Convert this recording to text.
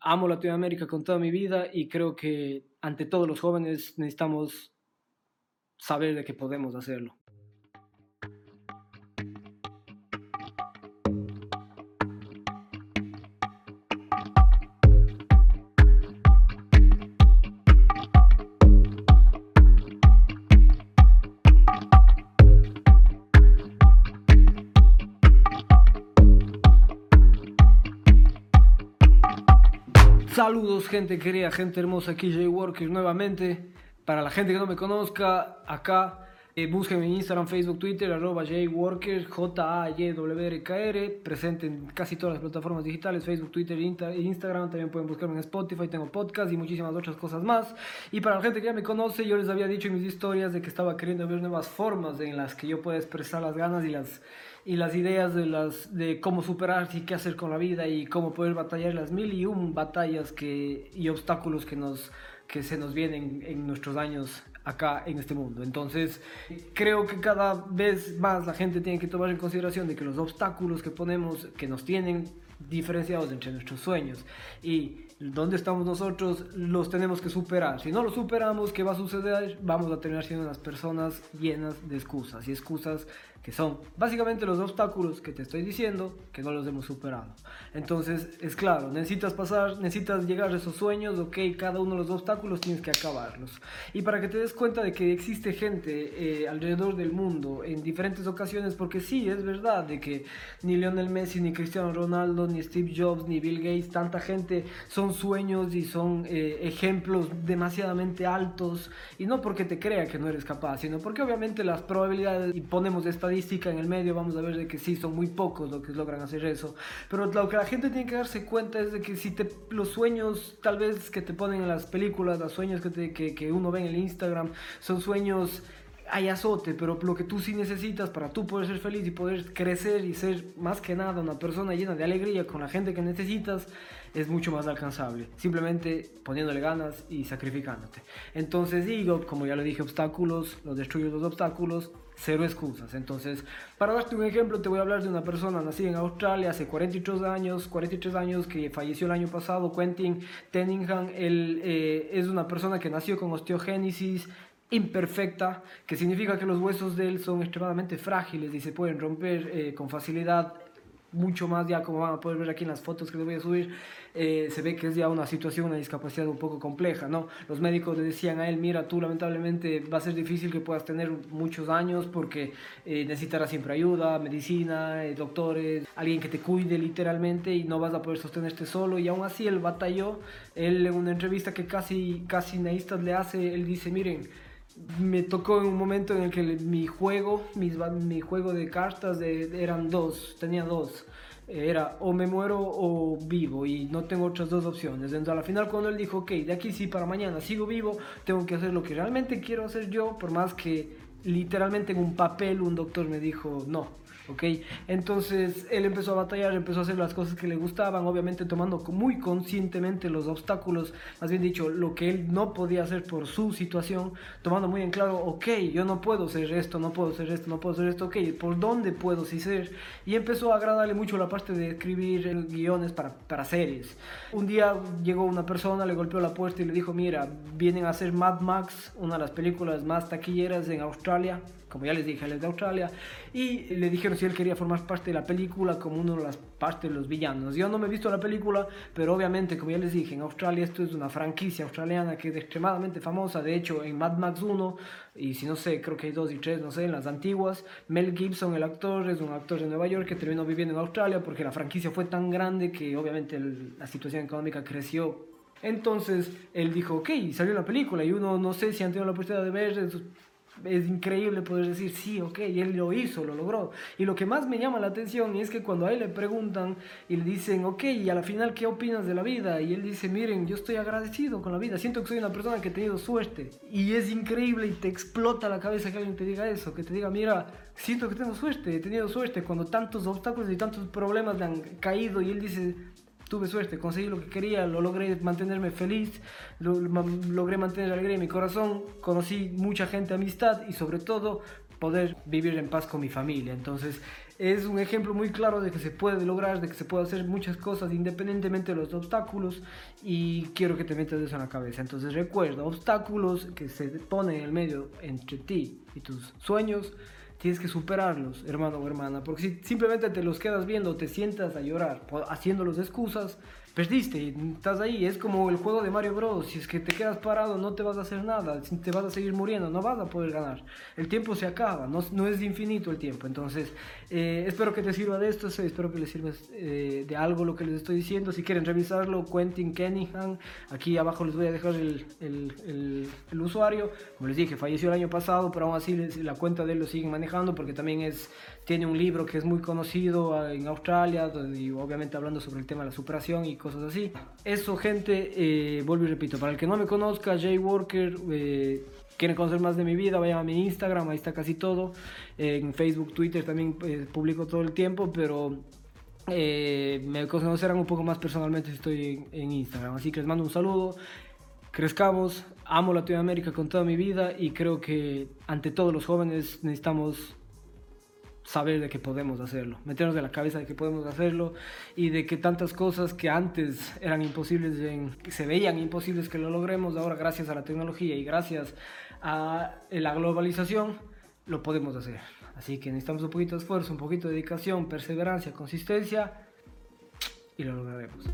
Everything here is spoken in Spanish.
amo Latinoamérica con toda mi vida y creo que ante todos los jóvenes necesitamos saber de que podemos hacerlo. Saludos gente querida, gente hermosa, aquí Jay Worker nuevamente. Para la gente que no me conozca, acá eh, búsquenme en Instagram, Facebook, Twitter, arroba Worker, J-A-Y-W-R-K-R, presente en casi todas las plataformas digitales, Facebook, Twitter e Instagram, también pueden buscarme en Spotify, tengo podcast y muchísimas otras cosas más. Y para la gente que ya me conoce, yo les había dicho en mis historias de que estaba queriendo ver nuevas formas en las que yo pueda expresar las ganas y las y las ideas de, las, de cómo superarse y qué hacer con la vida y cómo poder batallar las mil y un batallas que, y obstáculos que, nos, que se nos vienen en nuestros años acá en este mundo. Entonces, creo que cada vez más la gente tiene que tomar en consideración de que los obstáculos que ponemos, que nos tienen diferenciados entre nuestros sueños y donde estamos nosotros, los tenemos que superar. Si no los superamos, ¿qué va a suceder? Vamos a terminar siendo unas personas llenas de excusas y excusas que son básicamente los obstáculos que te estoy diciendo que no los hemos superado. Entonces, es claro, necesitas pasar, necesitas llegar a esos sueños, ok, cada uno de los obstáculos tienes que acabarlos. Y para que te des cuenta de que existe gente eh, alrededor del mundo en diferentes ocasiones, porque sí, es verdad de que ni Lionel Messi, ni Cristiano Ronaldo, ni Steve Jobs, ni Bill Gates, tanta gente son sueños y son eh, ejemplos demasiadamente altos, y no porque te crea que no eres capaz, sino porque obviamente las probabilidades, y ponemos esta en el medio, vamos a ver de que sí, son muy pocos los que logran hacer eso. Pero lo que la gente tiene que darse cuenta es de que si te, los sueños tal vez que te ponen en las películas, los sueños que, que, que uno ve en el Instagram, son sueños hay azote, pero lo que tú sí necesitas para tú poder ser feliz y poder crecer y ser más que nada una persona llena de alegría con la gente que necesitas, es mucho más alcanzable. Simplemente poniéndole ganas y sacrificándote. Entonces digo, como ya le dije, obstáculos, los destruyes los obstáculos, cero excusas. Entonces, para darte un ejemplo, te voy a hablar de una persona nacida en Australia hace 43 años, 43 años que falleció el año pasado, Quentin Tenningham. Él eh, es una persona que nació con osteogénesis imperfecta, que significa que los huesos de él son extremadamente frágiles y se pueden romper eh, con facilidad mucho más ya como van a poder ver aquí en las fotos que les voy a subir, eh, se ve que es ya una situación, una discapacidad un poco compleja, ¿no? Los médicos le decían a él, mira, tú lamentablemente va a ser difícil que puedas tener muchos años porque eh, necesitarás siempre ayuda, medicina, eh, doctores, alguien que te cuide literalmente y no vas a poder sostenerte solo y aún así él batalló, él en una entrevista que casi, casi Neistas le hace, él dice, miren, me tocó en un momento en el que mi juego, mi juego de cartas de, eran dos, tenía dos. Era o me muero o vivo y no tengo otras dos opciones. Entonces al final cuando él dijo, ok, de aquí sí para mañana sigo vivo, tengo que hacer lo que realmente quiero hacer yo, por más que literalmente en un papel un doctor me dijo, no, ¿ok? Entonces él empezó a batallar, empezó a hacer las cosas que le gustaban, obviamente tomando muy conscientemente los obstáculos, más bien dicho, lo que él no podía hacer por su situación, tomando muy en claro, ok, yo no puedo hacer esto, no puedo hacer esto, no puedo hacer esto, ok, ¿por dónde puedo sí ser? Y empezó a agradarle mucho la parte de escribir guiones para, para series. Un día llegó una persona, le golpeó la puerta y le dijo, mira, vienen a hacer Mad Max, una de las películas más taquilleras en Australia, como ya les dije, él es de Australia, y le dijeron si él quería formar parte de la película como uno de las partes de los villanos. Yo no me he visto la película, pero obviamente, como ya les dije, en Australia esto es una franquicia australiana que es extremadamente famosa. De hecho, en Mad Max 1, y si no sé, creo que hay 2 y 3, no sé, en las antiguas, Mel Gibson, el actor, es un actor de Nueva York que terminó viviendo en Australia porque la franquicia fue tan grande que obviamente la situación económica creció entonces él dijo, ok, salió la película y uno no sé si han tenido la oportunidad de ver, es increíble poder decir, sí, ok, él lo hizo, lo logró. Y lo que más me llama la atención es que cuando a él le preguntan y le dicen, ok, y a la final, ¿qué opinas de la vida? Y él dice, miren, yo estoy agradecido con la vida, siento que soy una persona que ha tenido suerte. Y es increíble y te explota la cabeza que alguien te diga eso, que te diga, mira, siento que tengo suerte, he tenido suerte cuando tantos obstáculos y tantos problemas le han caído y él dice, tuve suerte, conseguí lo que quería, lo logré mantenerme feliz, lo, logré mantener alegría en mi corazón, conocí mucha gente, amistad y sobre todo poder vivir en paz con mi familia. Entonces es un ejemplo muy claro de que se puede lograr, de que se puede hacer muchas cosas independientemente de los obstáculos y quiero que te metas eso en la cabeza. Entonces recuerda, obstáculos que se ponen en el medio entre ti y tus sueños, tienes que superarlos, hermano o hermana, porque si simplemente te los quedas viendo, te sientas a llorar, haciéndolos excusas, perdiste estás ahí. Es como el juego de Mario Bros. Si es que te quedas parado, no te vas a hacer nada, te vas a seguir muriendo, no vas a poder ganar. El tiempo se acaba, no, no es infinito el tiempo. Entonces, eh, espero que te sirva de esto, espero que les sirva eh, de algo lo que les estoy diciendo. Si quieren revisarlo, Quentin Kenningham, aquí abajo les voy a dejar el, el, el, usuario. Como les dije, falleció el año pasado, pero aún así la cuenta de él lo siguen manejando porque también es, tiene un libro que es muy conocido ah, en Australia, y obviamente hablando sobre el tema de la superación y cosas así. Eso, gente, eh, vuelvo y repito, para el que no me conozca, Jay Walker, eh, quieren conocer más de mi vida, vayan a mi Instagram, ahí está casi todo. en Facebook, Twitter también eh, publico todo el tiempo, pero eh, me conocerán un poco más personalmente si estoy en, Instagram. Así que les mando un saludo. Crezcamos, amo Latinoamérica con toda mi vida y creo que ante todos los jóvenes necesitamos saber de que podemos hacerlo, meternos en la cabeza de que podemos hacerlo y de que tantas cosas que antes eran imposibles, que se veían imposibles que lo logremos, ahora gracias a la tecnología y gracias a la globalización, lo podemos hacer. Así que necesitamos un poquito de esfuerzo, un poquito de dedicación, perseverancia, consistencia y lo lograremos.